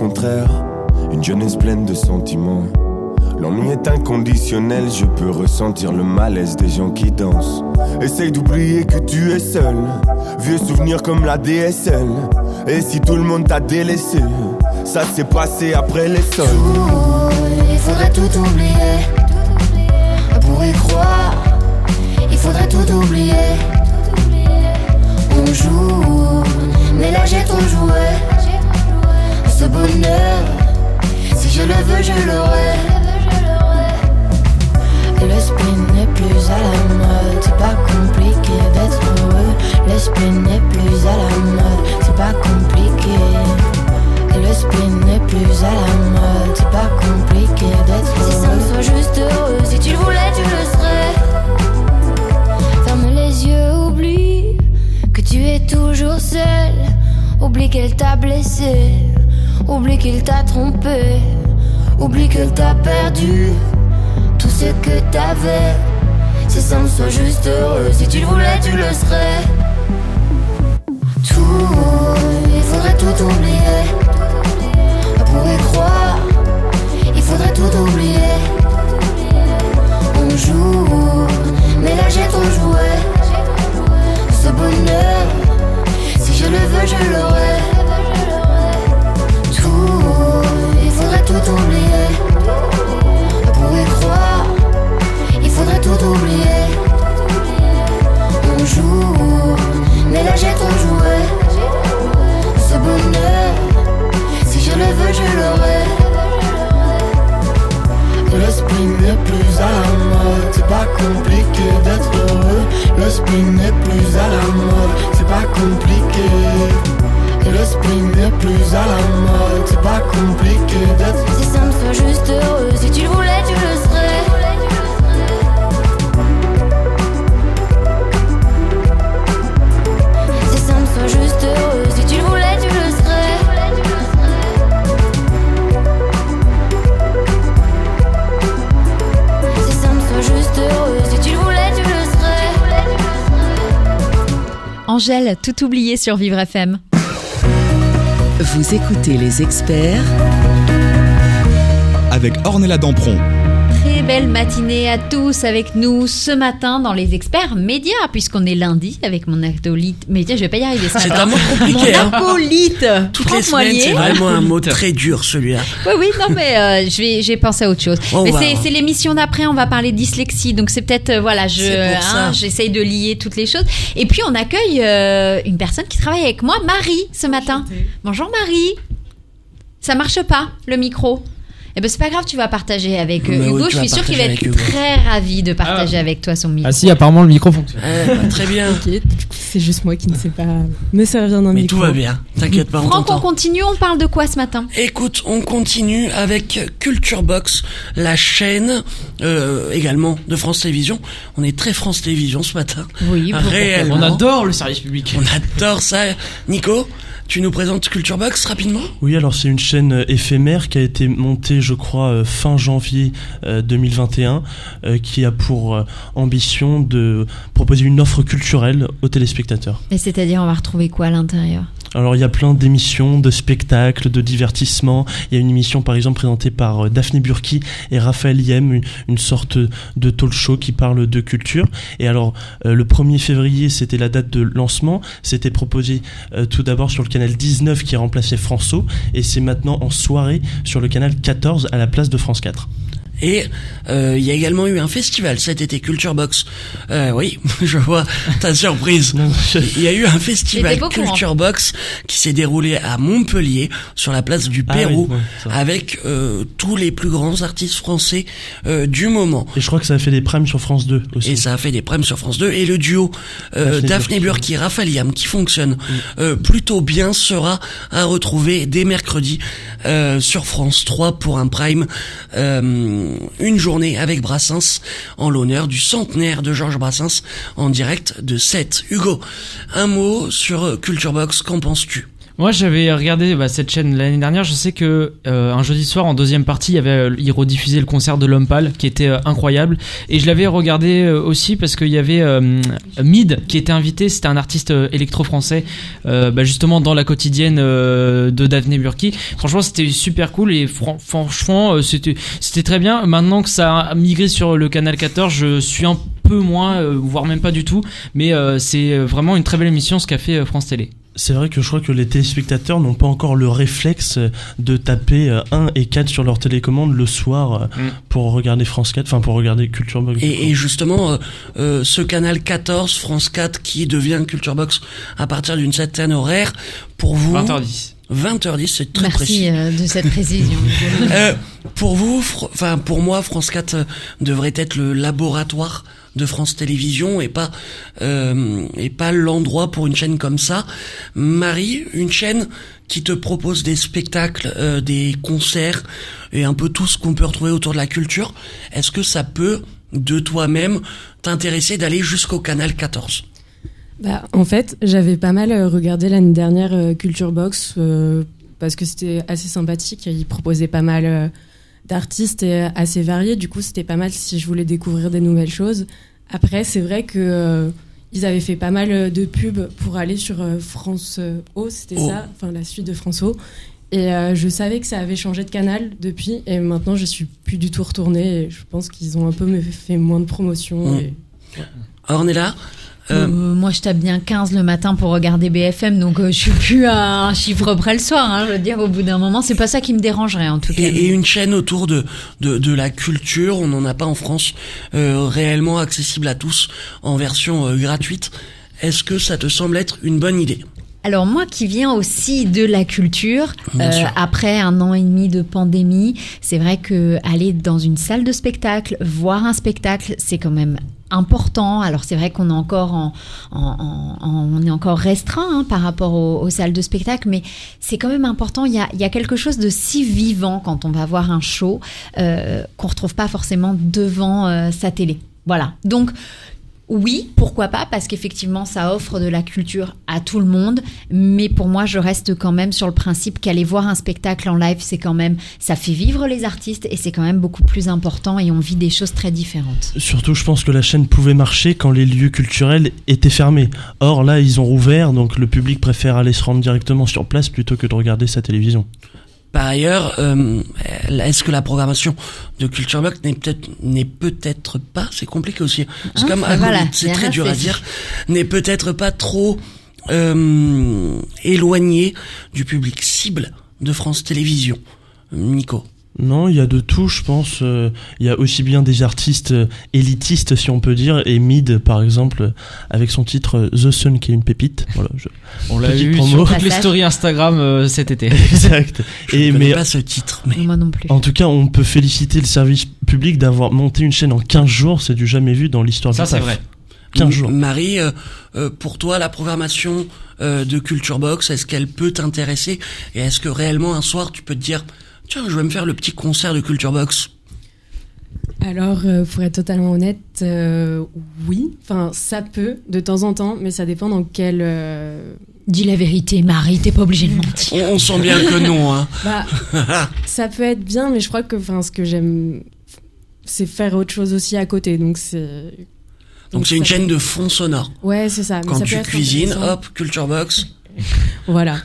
contraire. Une jeunesse pleine de sentiments. L'ennui est inconditionnel, je peux ressentir le malaise des gens qui dansent. Essaye d'oublier que tu es seul, vieux souvenirs comme la DSL. Et si tout le monde t'a délaissé, ça s'est passé après les sols. il faudrait tout oublier. Pour y croire, il faudrait tout oublier. On joue, mais là j'ai trop joué. Ce bonheur, si je le veux, je l'aurai. Le spin n'est plus à la mode, c'est pas compliqué d'être heureux. Le spin n'est plus à la mode, c'est pas compliqué. Le spin n'est plus à la mode, c'est pas compliqué d'être heureux. Si ça me soit juste heureux, si tu le voulais, tu le serais. Ferme les yeux, oublie que tu es toujours seul. Oublie qu'elle t'a blessé, oublie qu'il t'a trompé, oublie qu'elle t'a perdu tout ce que t'avais. Si ça me soit juste heureux, si tu le voulais, tu le serais. Tout, il faudrait tout oublier. Pour y croire, il faudrait tout oublier. On joue, mais là j'ai trop joué. Ce bonheur, si je le veux, je l'aurai. J'ai trop joué. Ce bonheur, si je le veux, je l'aurai. Le spin n'est plus à la mode, c'est pas compliqué d'être heureux. Le spin n'est plus à la mode, c'est pas compliqué. Le spin n'est plus à la mode, c'est pas compliqué d'être Si ça me soit juste heureux, si tu le voulais, tu le serais. Angèle, tout oublié sur Vivre FM. Vous écoutez les experts Avec Ornella Dampron. Belle matinée à tous avec nous ce matin dans les experts médias, puisqu'on est lundi avec mon acolyte média. Je vais pas y arriver ce C'est matin. un mot compliqué, Mon hein. acolyte Toutes les Franck semaines, c'est vraiment un mot très dur celui-là. Oui, oui, non, mais euh, je vais, j'ai pensé à autre chose. On mais c'est, c'est l'émission d'après, on va parler dyslexie, donc c'est peut-être, euh, voilà, je, hein, j'essaye de lier toutes les choses. Et puis on accueille euh, une personne qui travaille avec moi, Marie, ce matin. Bonjour Marie. Ça marche pas, le micro. Eh ben c'est pas grave, tu vas partager avec euh, Mais oui, Hugo. je suis sûre qu'il va partager être Hugo. très ravi de partager avec toi son micro. Ah si, apparemment le micro fonctionne. Eh, bah, très bien. C'est juste moi qui ne sais pas me servir d'un Mais micro. tout va bien. T'inquiète pas, on Franck, on continue, on parle de quoi ce matin? Écoute, on continue avec Culture Box, la chaîne euh, également de France Télévisions. On est très France Télévisions ce matin. Oui, pourquoi Réellement. On adore le service public. On adore ça. Nico, tu nous présentes Culture Box rapidement? Oui, alors c'est une chaîne euh, éphémère qui a été montée, je crois, euh, fin janvier euh, 2021, euh, qui a pour ambition de proposer une offre culturelle aux téléspectateurs. Mais c'est-à-dire, on va retrouver quoi à l'intérieur? Alors il y a plein d'émissions, de spectacles, de divertissements. Il y a une émission par exemple présentée par euh, Daphné Burki et Raphaël Yem, une, sorte de talk show qui parle de culture. Et alors euh, le 1er février c'était la date de lancement. C'était proposé euh, tout d'abord sur le canal 19 qui a remplacé François et c'est maintenant en soirée sur le canal 14 à la place de France 4. Et euh, il y a également eu un festival cet été, Culture Box. Euh, oui, je vois ta surprise. Il y a eu un festival. Culture Box qui s'est déroulé à Montpellier, sur la place du Ah oui, Pérou, ouais, avec euh, tous les plus grands artistes français euh, du moment. Et je crois que ça a fait des primes sur France 2 aussi. Et ça a fait des primes sur France 2. Et le duo euh, Daphné Burki. Raphaël Yam, qui fonctionne euh, plutôt bien, sera à retrouver dès mercredi euh, sur France 3 pour un prime. euh, une journée avec Brassens en l'honneur du centenaire de Georges Brassens en direct de 7. Hugo, un mot sur Culture Box, qu'en penses-tu? Moi, j'avais regardé bah, cette chaîne l'année dernière. Je sais que euh, un jeudi soir, en deuxième partie, il y avait euh, le concert de l'homme pâle, qui était euh, incroyable. Et je l'avais regardé euh, aussi parce qu'il y avait euh, Mid qui était invité. C'était un artiste électro-français, bah, justement dans la quotidienne de Daphné Burki. Franchement, c'était super cool et fran- franchement, c'était c'était très bien. Maintenant que ça a migré sur le canal 14, je suis un peu moins, voire même pas du tout. Mais c'est vraiment une très belle émission ce qu'a fait France Télé. C'est vrai que je crois que les téléspectateurs n'ont pas encore le réflexe euh, de taper euh, 1 et 4 sur leur télécommande le soir euh, Mm. pour regarder France 4, enfin pour regarder Culture Box. Et, et justement, euh, euh, ce canal 14, France 4, qui devient Culture Box à partir d'une certaine horaire, pour vous... 20h10. 20h10, c'est très précis. Merci euh, de cette précision. Euh, pour vous, enfin pour moi, France 4 euh, devrait être le laboratoire de France Télévisions et pas euh, et pas l'endroit pour une chaîne comme ça. Marie, une chaîne qui te propose des spectacles, euh, des concerts et un peu tout ce qu'on peut retrouver autour de la culture. Est-ce que ça peut de toi-même t'intéresser d'aller jusqu'au canal 14 Bah, en fait, j'avais pas mal euh, regardé l'année dernière Culture Box parce que c'était assez sympathique. Ils proposaient pas mal d'artistes et euh, assez variés. Du coup, c'était pas mal si je voulais découvrir des nouvelles choses. Après, c'est vrai que euh, ils avaient fait pas mal euh, de pubs pour aller sur euh, France O, c'était Oh. ça, enfin la suite de France O. Et euh, je savais que ça avait changé de canal depuis, et maintenant je suis plus du tout retournée. Et je pense qu'ils ont un peu fait moins de promotion. Mm. et- Ornella Euh, euh, moi, je tape bien 15 le matin pour regarder BFM, donc euh, je suis plus à un chiffre près le soir. Hein, je veux dire, au bout d'un moment, c'est pas ça qui me dérangerait en tout cas. Et, et une chaîne autour de, de, de la culture, on n'en a pas en France euh, réellement accessible à tous en version gratuite. Est-ce que ça te semble être une bonne idée? Alors moi qui viens aussi de la culture, euh, après un an et demi de pandémie, c'est vrai que aller dans une salle de spectacle, voir un spectacle, c'est quand même important. Alors c'est vrai qu'on est encore en, en- en- on est encore restreint hein, par rapport aux, aux salles de spectacle, mais c'est quand même important. Il y a, il y a quelque chose de si vivant quand on va voir un show euh, qu'on retrouve pas forcément devant euh, sa télé. Voilà. Donc oui, pourquoi pas, parce qu'effectivement, ça offre de la culture à tout le monde. Mais pour moi, je reste quand même sur le principe qu'aller voir un spectacle en live, c'est quand même, ça fait vivre les artistes et c'est quand même beaucoup plus important et on vit des choses très différentes. Surtout, je pense que la chaîne pouvait marcher quand les lieux culturels étaient fermés. Or, là, ils ont rouvert, donc le public préfère aller se rendre directement sur place plutôt que de regarder sa télévision. Par ailleurs, euh, est-ce que la programmation de Culture Box n'est peut-être n'est peut-être pas, c'est compliqué aussi. C'est Hein, comme voilà, c'est très dur à dire, n'est peut-être pas trop euh, éloigné du public cible de France Télévisions. Nico. Non, il y a de tout, je pense. Euh, Il y a aussi bien des artistes euh, élitistes, si on peut dire, et Mid, par exemple, avec son titre euh, The Sun, qui est une pépite. Voilà, je- On l'a vu promo. sur toutes les stories Instagram euh, cet été. exact. Je Et ne mais pas ce titre, mais Moi non plus. en tout cas, on peut féliciter le service public d'avoir monté une chaîne en 15 jours. C'est du jamais vu dans l'histoire Ça, c'est vrai. 15 jours. Marie, euh, pour toi, la programmation euh, de Culture Box, est-ce qu'elle peut t'intéresser? Et est-ce que réellement un soir, tu peux te dire, tiens, je vais me faire le petit concert de Culture Box Alors, euh, pour être totalement honnête, euh, oui. Enfin, ça peut de temps en temps, mais ça dépend dans quel. euh, Dis la vérité, Marie, t'es pas obligée de mentir. on, on sent bien que non, hein. Bah, ça peut être bien, mais je crois que, ce que j'aime, c'est faire autre chose aussi à côté. Donc c'est. Donc c'est une chaîne peut- de fond sonore. Ouais, c'est ça. mais Quand ça tu peut être cuisines, hop, Culture Box. Voilà,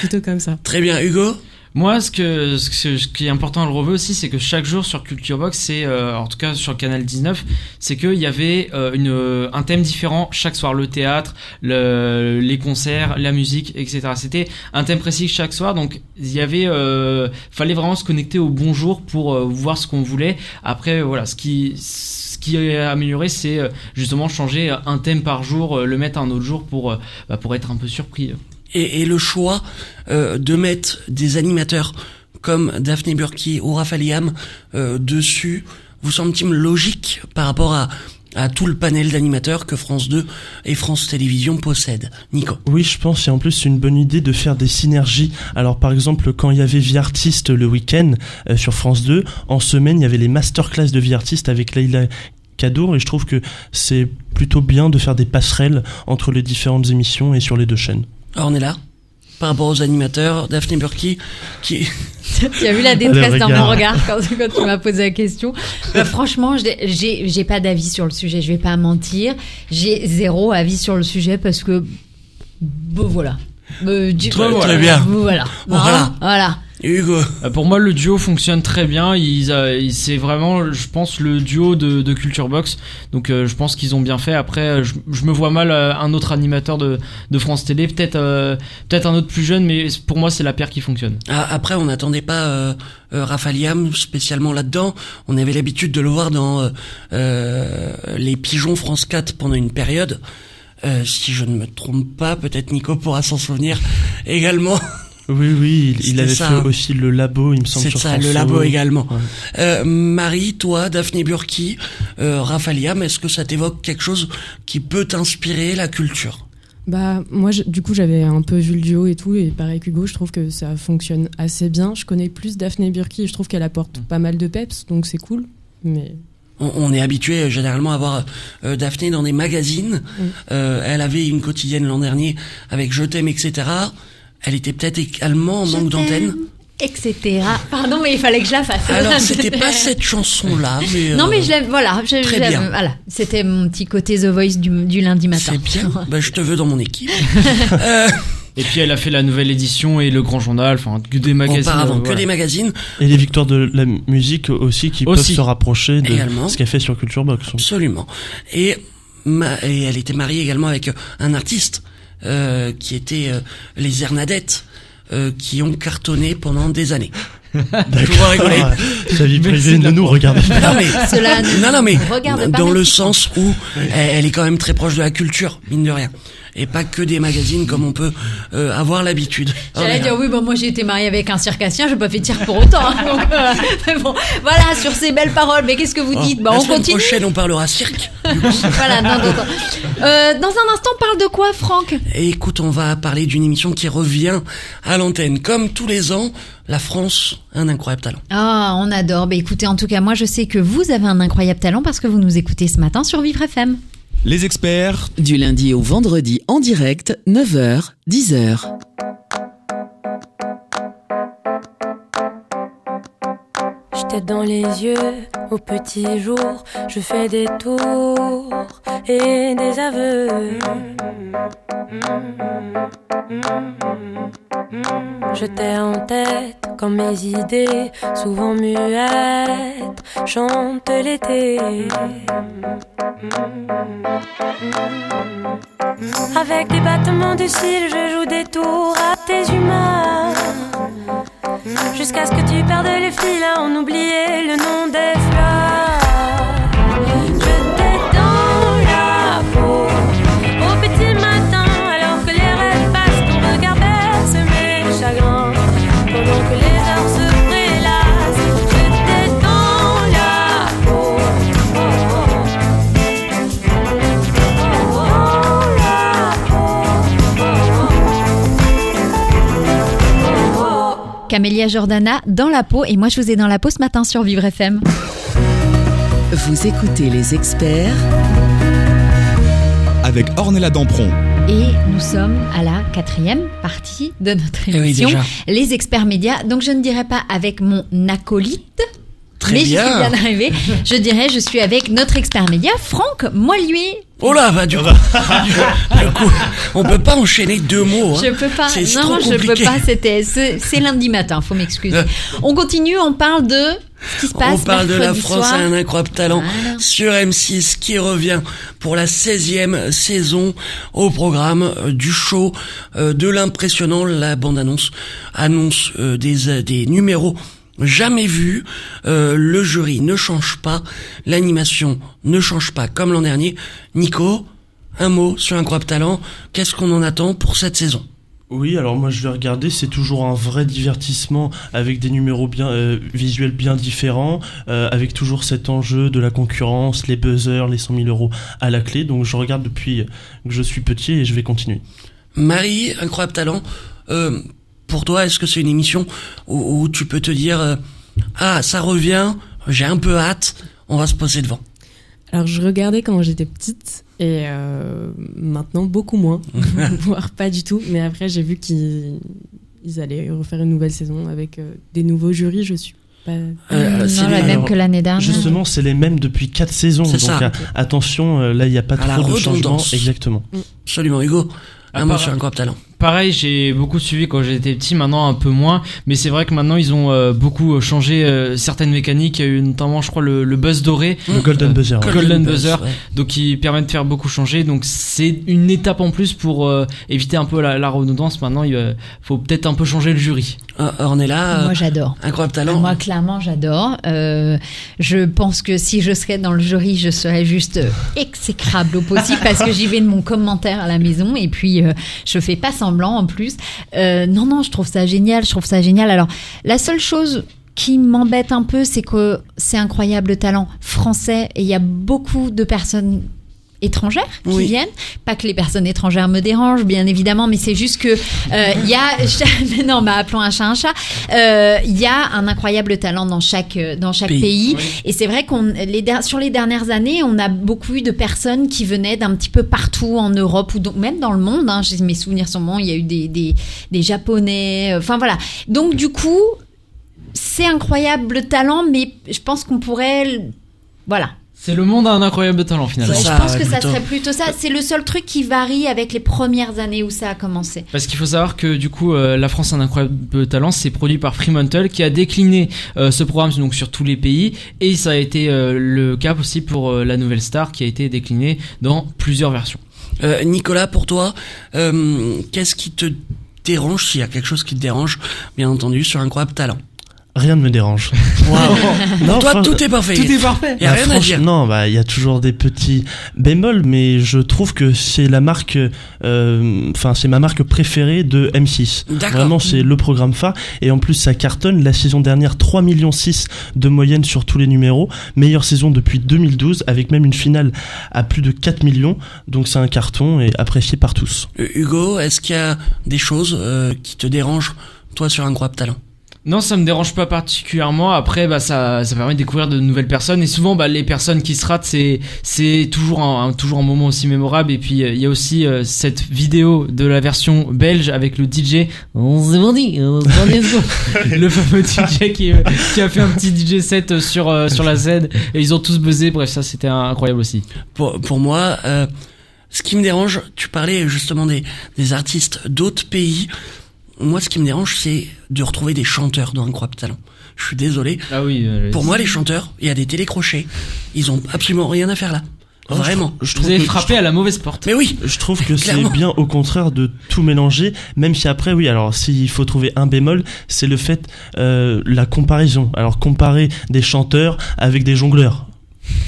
plutôt comme ça. Très bien, Hugo. Moi, ce, que, ce, qui est important à le relever aussi, c'est que chaque jour sur Culture Box, c'est, euh, en tout cas sur Canal 19, c'est qu'il y avait euh, une, euh, un thème différent chaque soir. Le théâtre, le, les concerts, la musique, etc. C'était un thème précis chaque soir, donc il y avait, euh, fallait vraiment se connecter au bon jour pour euh, voir ce qu'on voulait. Après, voilà, ce qui, ce qui est amélioré, c'est euh, justement changer un thème par jour, le mettre un autre jour pour, bah, pour être un peu surpris. Et, et le choix euh, de mettre des animateurs comme Daphné Burki ou Raphaël Yam euh, dessus vous semble-t-il logique par rapport à, à tout le panel d'animateurs que France 2 et France Télévisions possèdent Nico. Oui, je pense, et en plus, c'est une bonne idée de faire des synergies. Alors, par exemple, quand il y avait Vie Artiste le week-end euh, sur France 2, en semaine, il y avait les masterclass de Vie Artiste avec Leïla Kadour, et je trouve que c'est plutôt bien de faire des passerelles entre les différentes émissions et sur les deux chaînes. Alors on est là par rapport aux animateurs, Daphné Burki, qui Tu as vu la détresse dans mon regard. quand, quand tu m'as posé la question. Bah, franchement, j'ai- pas d'avis sur le sujet. Je vais pas mentir. J'ai zéro avis sur le sujet parce que bon voilà. Euh, du- Très- très bien. Voilà. Voilà. Hein, voilà. Hugo. Euh, Pour moi, le duo fonctionne très bien. Ils, euh, ils- c'est vraiment, je pense, le duo de, de Culture Box. Donc, euh, je pense qu'ils ont bien fait. Après, je, je me vois mal euh, un autre animateur de, de France Télé, peut-être, euh, peut-être un autre plus jeune, mais pour moi, c'est la paire qui fonctionne. Ah, Après, on n'attendait pas euh, euh, spécialement là-dedans. On avait l'habitude de le voir dans euh, euh, les Pigeons France 4 pendant une période. Euh, si je ne me trompe pas, peut-être Nico pourra s'en souvenir également. Oui, oui, il, avait ça, fait hein. aussi le labo, il me semble. C'est ça, France le labo également. Ouais. Euh, Marie, toi, Daphné Burki, euh, Raphaël Yam, est-ce que ça t'évoque quelque chose qui peut t'inspirer la culture? Bah, moi, je- du coup, j'avais un peu vu le duo et tout, et pareil qu'Hugo, je trouve que ça fonctionne assez bien. Je connais plus Daphné Burki, et je trouve qu'elle apporte pas mal de peps, donc c'est cool. Mais on, on est habitué euh, généralement à voir euh, Daphné dans des magazines. Mm. Euh, elle avait une quotidienne l'an dernier avec Je t'aime, etc. Elle était peut-être également en Je manque d'antenne. Etc. Pardon, mais il fallait que je la fasse. Alors c'était pas cette chanson-là, mais Non, euh, mais je l'aime. Voilà. je- très bien. Voilà. C'était mon petit côté The Voice du, du lundi matin. c'est bien. bah, je te veux dans mon équipe. Euh, Et puis, elle a fait la nouvelle édition et le Grand Journal, enfin, que des magazines. auparavant, euh, que des magazines. Et les victoires de la musique aussi qui Aussi. peuvent se rapprocher de Également. ce qu'elle fait sur Culture Box. Absolument. Et, ma- et elle était mariée également avec euh, un artiste euh, qui était euh, les Hernadettes, euh, qui ont cartonné pendant des années. À rigoler. Sa vie privée de ne nous regarde pas. Non mais, Cela non, non, mais regarde pas dans le sens où elle, elle est quand même très proche de la culture, mine de rien. Et pas que des magazines comme on peut euh, avoir l'habitude. J'allais Oh, dire oui, bah moi j'ai été mariée avec un circassien, je pas fait tir pour autant. hein, donc, euh, mais bon, voilà, sur ces belles paroles. Mais qu'est-ce que vous Oh, dites? Bah la on semaine continue. prochaine, on parlera cirque. voilà, non, non, non. Euh, dans un instant, on parle de quoi, Franck? Écoute, on va parler d'une émission qui revient à l'antenne. Comme tous les ans, la France un incroyable talent. Ah, on adore. Bah écoutez, en tout cas, moi je sais que vous avez un incroyable talent parce que vous nous écoutez ce matin sur Vivre FM. Les experts Du lundi au vendredi en direct, 9h, 10h. T'aide dans les yeux au petit jour, je fais des tours et des aveux. Je t'ai en tête quand mes idées, souvent muettes, chantent l'été. Avec des battements de cils, je joue des tours à tes humeurs. Jusqu'à ce que tu perdes les fils à en oublier le nom des fleurs. Camélia Jordana dans la peau et moi je vous ai dans la peau ce matin sur Vivre FM. Vous écoutez les experts avec Ornella Dampron. Et nous sommes à la quatrième partie de notre Eh oui, émission, les experts médias. Donc je ne dirais pas avec mon acolyte, Très mais bien. j'y suis bien arrivée. Je dirais je suis avec notre expert média, Franck Moilier. Oh là, bah du coup, du, coup, on peut pas enchaîner deux mots. Hein. Je peux pas. C'est- non, trop je peux pas. C'était, c'est c'est lundi matin. Faut m'excuser. On continue. On parle de ce qui se passe. On parle de la France soir. a un incroyable talent Voilà. sur M6 qui revient pour la 16e saison au programme euh, du show euh, de l'impressionnant. La bande-annonce annonce euh, des, euh, des numéros jamais vus. Euh, le jury ne change pas. L'animation ne change pas comme l'an dernier. Nico, un mot sur Incroyable Talent. Qu'est-ce qu'on en attend pour cette saison? Oui, alors moi je vais regarder, c'est toujours un vrai divertissement avec des numéros bien euh, visuels bien différents, euh, avec toujours cet enjeu de la concurrence, les buzzers, les 100 000 euros à la clé. Donc je regarde depuis que je suis petit et je vais continuer. Marie, incroyable talent. Euh, pour toi, est-ce que c'est une émission où, où tu peux te dire euh, ah ça revient, j'ai un peu hâte, on va se poser devant. Alors je regardais quand j'étais petite Et euh, maintenant, beaucoup moins, voire pas du tout. Mais après, j'ai vu qu'ils ils allaient refaire une nouvelle saison avec euh, des nouveaux jurys. Je suis pas. Euh, non, la même que l'année dernière. Justement, c'est les mêmes depuis 4 saisons. C'est Donc ça. attention, là, il n'y a pas À trop de changements. redondance. Exactement. Absolument, Hugo. À Un mot part- sur Incroyable Talent. Pareil, j'ai beaucoup suivi quand j'étais petit, maintenant un peu moins, mais c'est vrai que maintenant ils ont euh, beaucoup euh, changé euh, certaines mécaniques, il y a eu notamment je crois le, le buzz doré, Le Golden Buzzer. Golden Buzz, Buzzer. ouais. donc qui permet de faire beaucoup changer, donc c'est une étape en plus pour euh, éviter un peu la, la redondance, maintenant il euh, faut peut-être un peu changer le jury. Euh, Ornella, Moi, j'adore. Incroyable Ah, Talent. Moi, clairement, j'adore. Euh, je pense que si je serais dans le jury, je serais juste exécrable au possible parce que j'y vais de mon commentaire à la maison et puis euh, je fais pas semblant en plus. Euh, non, non, je trouve ça génial. Je trouve ça génial. Alors, la seule chose qui m'embête un peu, c'est que c'est incroyable le talent français et il y a beaucoup de personnes étrangères qui Oui. viennent. Pas que les personnes étrangères me dérangent, bien évidemment, mais c'est juste que euh, il y a, mais non, bah appelons un chat un chat. Euh, Il y a un incroyable talent dans chaque euh, dans chaque Pays. pays, et c'est vrai qu'on les sur les dernières années, on a beaucoup eu de personnes qui venaient d'un petit peu partout en Europe ou donc même dans le monde. Hein, J'ai mes souvenirs sont bons. Il y a eu des des, des japonais. euh, Enfin voilà. Donc du coup, c'est incroyable le talent, mais je pense qu'on pourrait, voilà. C'est le monde a un incroyable talent finalement. Ouais, je pense que ça serait plutôt ça. C'est le seul truc qui varie avec les premières années où ça a commencé. Parce qu'il faut savoir que du coup, euh, La France a un incroyable talent, c'est produit par Fremantle qui a décliné euh, ce programme donc sur tous les pays et ça a été euh, le cas aussi pour euh, la Nouvelle Star qui a été déclinée dans plusieurs versions. Euh, Nicolas, pour toi, euh, qu'est-ce qui te dérange, s'il y a quelque chose qui te dérange, bien entendu, sur Incroyable Talent? Rien ne me dérange. Non, Toi, tout est parfait. Tout est parfait. A Bah, rien à dire. Non, bah il y a toujours des petits bémols, mais je trouve que c'est la marque, euh, enfin c'est ma marque préférée de M6. D'accord. Vraiment, c'est le programme phare. Et en plus, ça cartonne. La saison dernière, 3 millions 6 de moyenne sur tous les numéros. Meilleure saison depuis 2012, avec même une finale à plus de 4 millions. Donc c'est un carton et apprécié par tous. Euh, Hugo, est-ce qu'il y a des choses euh, qui te dérangent, toi, sur Incroyable Talent? Non, ça me dérange pas particulièrement. Après, bah, ça, ça permet de découvrir de nouvelles personnes. Et souvent, bah, les personnes qui se ratent, c'est, c'est toujours un, un- toujours un moment aussi mémorable. Et puis, euh, il y a aussi euh, cette vidéo de la version belge avec le DJ. C'est bon dit, c'est bon, let's go. le fameux DJ qui, euh, qui a fait un petit DJ set sur, euh, sur la scène. Et ils ont tous buzzé. Bref, ça, c'était incroyable aussi. pour, pour moi, euh, ce qui me dérange, tu parlais justement des, des artistes d'autres pays. Moi, ce qui me dérange, c'est de retrouver des chanteurs dans Incroyable Talent. Je suis désolé. Ah oui. euh, Pour moi, les chanteurs, il y a des télécrochets. Ils ont absolument rien à faire là. Vraiment. Je vous trouve avez que- frappé à la mauvaise porte. Mais oui. Je trouve que c'est bien au contraire de tout mélanger, même si après oui, alors s'il faut trouver un bémol, c'est le fait euh, la comparaison. Alors comparer des chanteurs avec des jongleurs,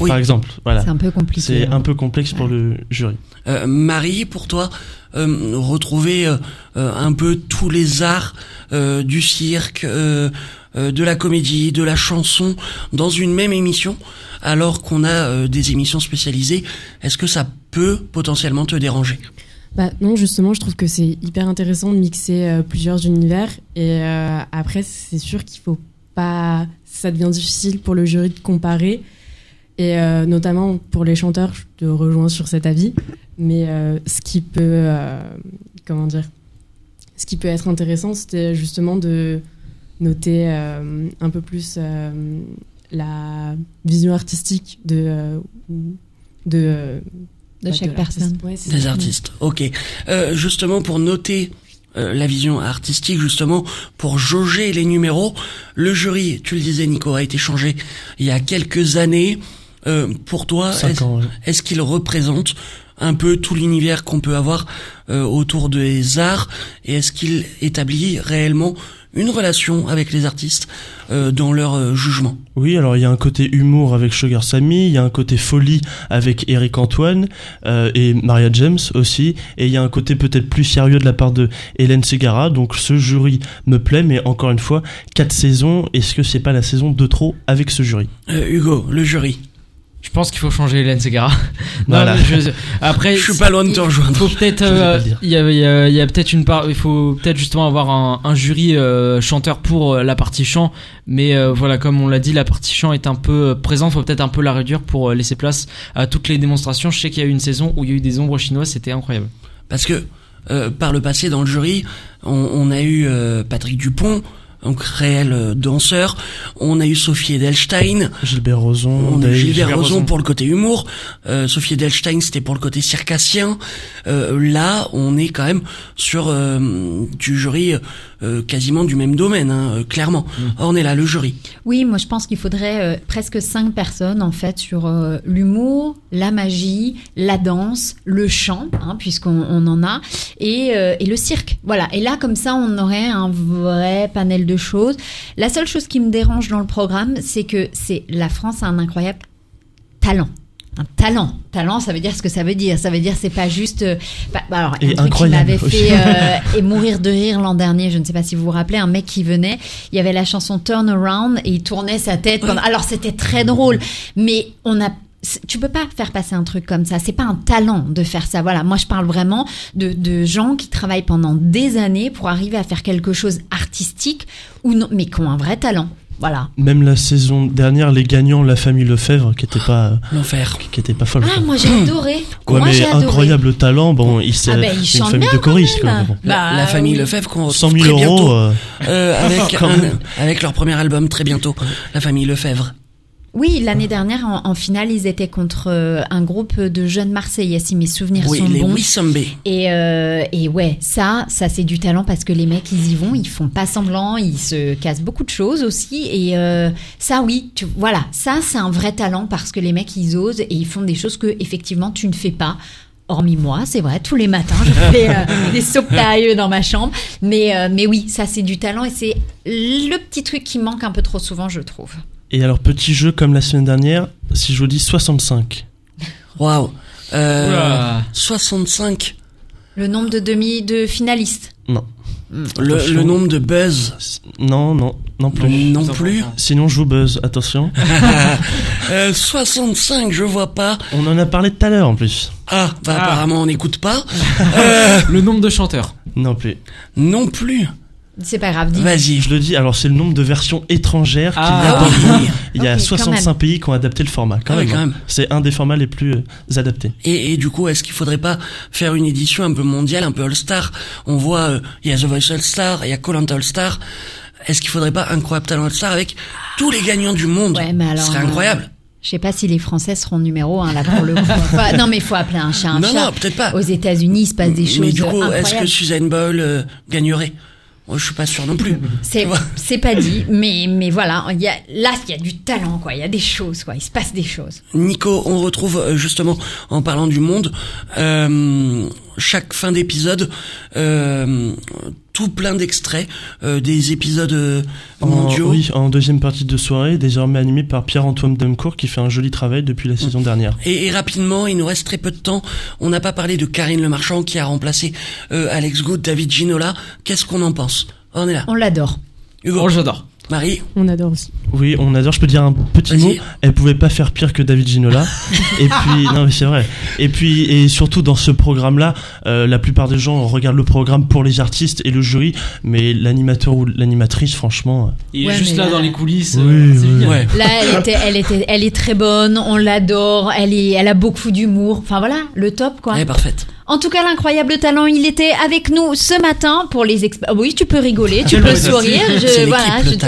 Oui. par exemple. Voilà, C'est un peu compliqué. c'est hein. un peu complexe pour le jury. Euh, Marie, pour toi, euh, retrouver euh, un peu tous les arts euh, du cirque, euh, euh, de la comédie, de la chanson dans une même émission, alors qu'on a euh, des émissions spécialisées, est-ce que ça peut potentiellement te déranger? Bah non, justement, je trouve que c'est hyper intéressant de mixer euh, plusieurs univers. Et euh, après, c'est sûr qu'il faut pas. Ça devient difficile pour le jury de comparer. Et euh, notamment pour les chanteurs, je te rejoins sur cet avis. Mais euh, ce qui peut. euh, comment dire Ce qui peut être intéressant, c'était justement de noter euh, un peu plus euh, la vision artistique de. de de bah, chaque personne. Ouais, Des ça. artistes, ok. Euh, justement, pour noter euh, la vision artistique, justement, pour jauger les numéros, le jury, tu le disais Nico, a été changé il y a quelques années. Euh, pour toi, ouais. est-ce qu'il représente un peu tout l'univers qu'on peut avoir euh, autour des arts? Et est-ce qu'il établit réellement une relation avec les artistes euh, dans leur euh, jugement? Oui, alors il y a un côté humour avec Sugar Sammy, il y a un côté folie avec Eric Antoine euh, et Maria James aussi, et il y a un côté peut-être plus sérieux de la part de Hélène Segara. Donc ce jury me plaît, mais encore une fois, quatre saisons. Est-ce que c'est pas la saison de trop avec ce jury? Euh, Hugo, le jury. Je pense qu'il faut changer Hélène Segara. Voilà. je- après, Je suis pas loin de te rejoindre. Il faut peut-être, euh, il y a, il y a- il y a peut-être une part, il faut peut-être justement avoir un, un jury euh, chanteur pour euh, la partie chant, mais euh, voilà, comme on l'a dit, la partie chant est un peu présente, faut peut-être un peu la réduire pour laisser place à toutes les démonstrations. Je sais qu'il y a eu une saison où il y a eu des ombres chinoises, c'était incroyable. Parce que par le passé, dans le jury, on, on a eu Patrick Dupont, donc réel euh, danseur. On a eu Sophie Edelstein. Gilbert Rozon, On a eu Dave. Gilbert Gilbert Rozon Rozon. pour le côté humour. Euh, Sophie Edelstein, c'était pour le côté circassien. Euh, là, on est quand même sur euh, du jury euh, quasiment du même domaine, hein, euh, clairement. On est là, le jury. Oui, moi je pense qu'il faudrait euh, presque cinq personnes en fait sur euh, l'humour, la magie, la danse, le chant, hein, puisqu'on on en a, et, euh, et le cirque. Voilà. Et là, comme ça, on aurait un vrai panel de choses. La seule chose qui me dérange dans le programme, c'est que c'est la France a un incroyable talent. Un talent. Talent, ça veut dire ce que ça veut dire. Ça veut dire c'est pas juste. euh, bah, bah, alors, Et un truc qui m'avait fait euh, et mourir de rire l'an dernier. Je ne sais pas si vous vous rappelez, un mec qui venait. Il y avait la chanson Turn Around et il tournait sa tête. pendant- Alors c'était très drôle, mais on a tu peux pas faire passer un truc comme ça. C'est pas un talent de faire ça. Voilà. Moi, je parle vraiment de, de gens qui travaillent pendant des années pour arriver à faire quelque chose artistique ou non, mais qui ont un vrai talent. Voilà. Même la saison dernière, les gagnants, la famille Lefebvre, qui était pas, L'enfer. qui était pas folle. Ah, moi j'ai adoré. Ouais, moi mais adoré. incroyable talent. Bon, il s'est Ah il une famille de quand choristes. La, Bah, la famille oui. Lefebvre qu'on 100 retrouve 000 très euros. bientôt euh, euh, avec, un- avec leur premier album très bientôt. La famille Lefebvre. Oui, l'année dernière, en, en finale, ils étaient contre euh, un groupe de jeunes Marseillais, si mes souvenirs Oui, sont les bons. Wissambé. Et, euh, et ouais, ça, ça c'est du talent parce que les mecs, ils y vont, ils font pas semblant, ils se cassent beaucoup de choses aussi. Et euh, ça, oui, tu, voilà, ça c'est un vrai talent parce que les mecs, ils osent et ils font des choses que effectivement tu ne fais pas. Hormis moi, c'est vrai, tous les matins, je fais euh, des soupes dans ma chambre. Mais, euh, mais oui, ça c'est du talent et c'est le petit truc qui manque un peu trop souvent, je trouve. Et alors, petit jeu comme la semaine dernière, si je vous dis 65. Waouh. Euh, Oula. 65. Le nombre de demi de finalistes. Non. Le, Attention. le nombre de buzz. Non, non, non plus. Non plus. Sinon, je vous buzz, attention. Euh, 65, je vois pas. On en a parlé tout à l'heure en plus. Ah, bah Ah. apparemment on n'écoute pas. Le nombre de chanteurs. Non plus. Non plus. C'est pas grave, dis. Vas-y. Je le dis, alors c'est le nombre de versions étrangères qu'il y a Ah dans le oui. monde. Il y a Ok, quand 65 même. pays qui ont adapté le format. Quand Ah même. quand hein. même. C'est un des formats les plus euh, adaptés. Et, et du coup, est-ce qu'il faudrait pas faire une édition un peu mondiale, un peu All-Star? On voit, euh, il y a The Voice All-Star, il y a Colanta All-Star. Est-ce qu'il faudrait pas Incroyable Talent All-Star avec tous les gagnants du monde? Ouais, mais alors, Ce serait euh, incroyable. Je sais pas si les Français seront numéro un là pour le coup. Enfin, non, mais il faut appeler un chat un Non, chat. non, peut-être pas. Aux États-Unis, il se passe des choses Mais du coup, est-ce que Suzanne Boyle euh, gagnerait? Moi, je suis pas sûr non plus. C'est c'est pas dit, mais mais voilà, il y a là il y a du talent quoi, il y a des choses quoi, il se passe des choses. Nico, on retrouve euh, justement en parlant du monde euh, chaque fin d'épisode euh, tout plein d'extraits euh, des épisodes euh, En, mondiaux. oui, en deuxième partie de soirée, désormais animé par Pierre-Antoine Demcourt qui fait un joli travail depuis la saison dernière. Et, et rapidement, il nous reste très peu de temps. On n'a pas parlé de Karine Le Marchand qui a remplacé euh, Alex Good, David Ginola. Qu'est-ce qu'on en pense? On est là. On l'adore. Hugo, Oh, j'adore. Marie, On adore aussi. Oui, on adore. Je peux dire un petit mot. Elle pouvait pas faire pire que David Ginola. et puis, non, mais c'est vrai. Et puis, et surtout dans ce programme-là, euh, la plupart des gens regardent le programme pour les artistes et le jury, mais l'animateur ou l'animatrice, franchement, euh, Il Ouais, est juste là là- dans les coulisses. Oui, euh, oui. ouais. Là, elle était, elle était, elle est très bonne, on l'adore, elle est, elle a beaucoup d'humour. Enfin voilà, le top quoi. Elle est parfaite. En tout cas, l'incroyable talent, il était avec nous ce matin pour les experts. Oui, tu peux rigoler, tu peux sourire. Je, voilà, je te-.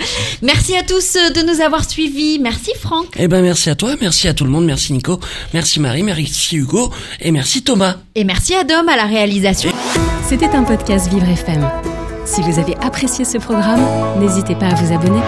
Merci à tous euh, de nous avoir suivis. Merci Franck. Eh ben, merci à toi, merci à tout le monde, merci Nico, merci Marie, merci Hugo et merci Thomas. Et merci à Dom à la réalisation. C'était un podcast Vivre FM. Si vous avez apprécié ce programme, n'hésitez pas à vous abonner.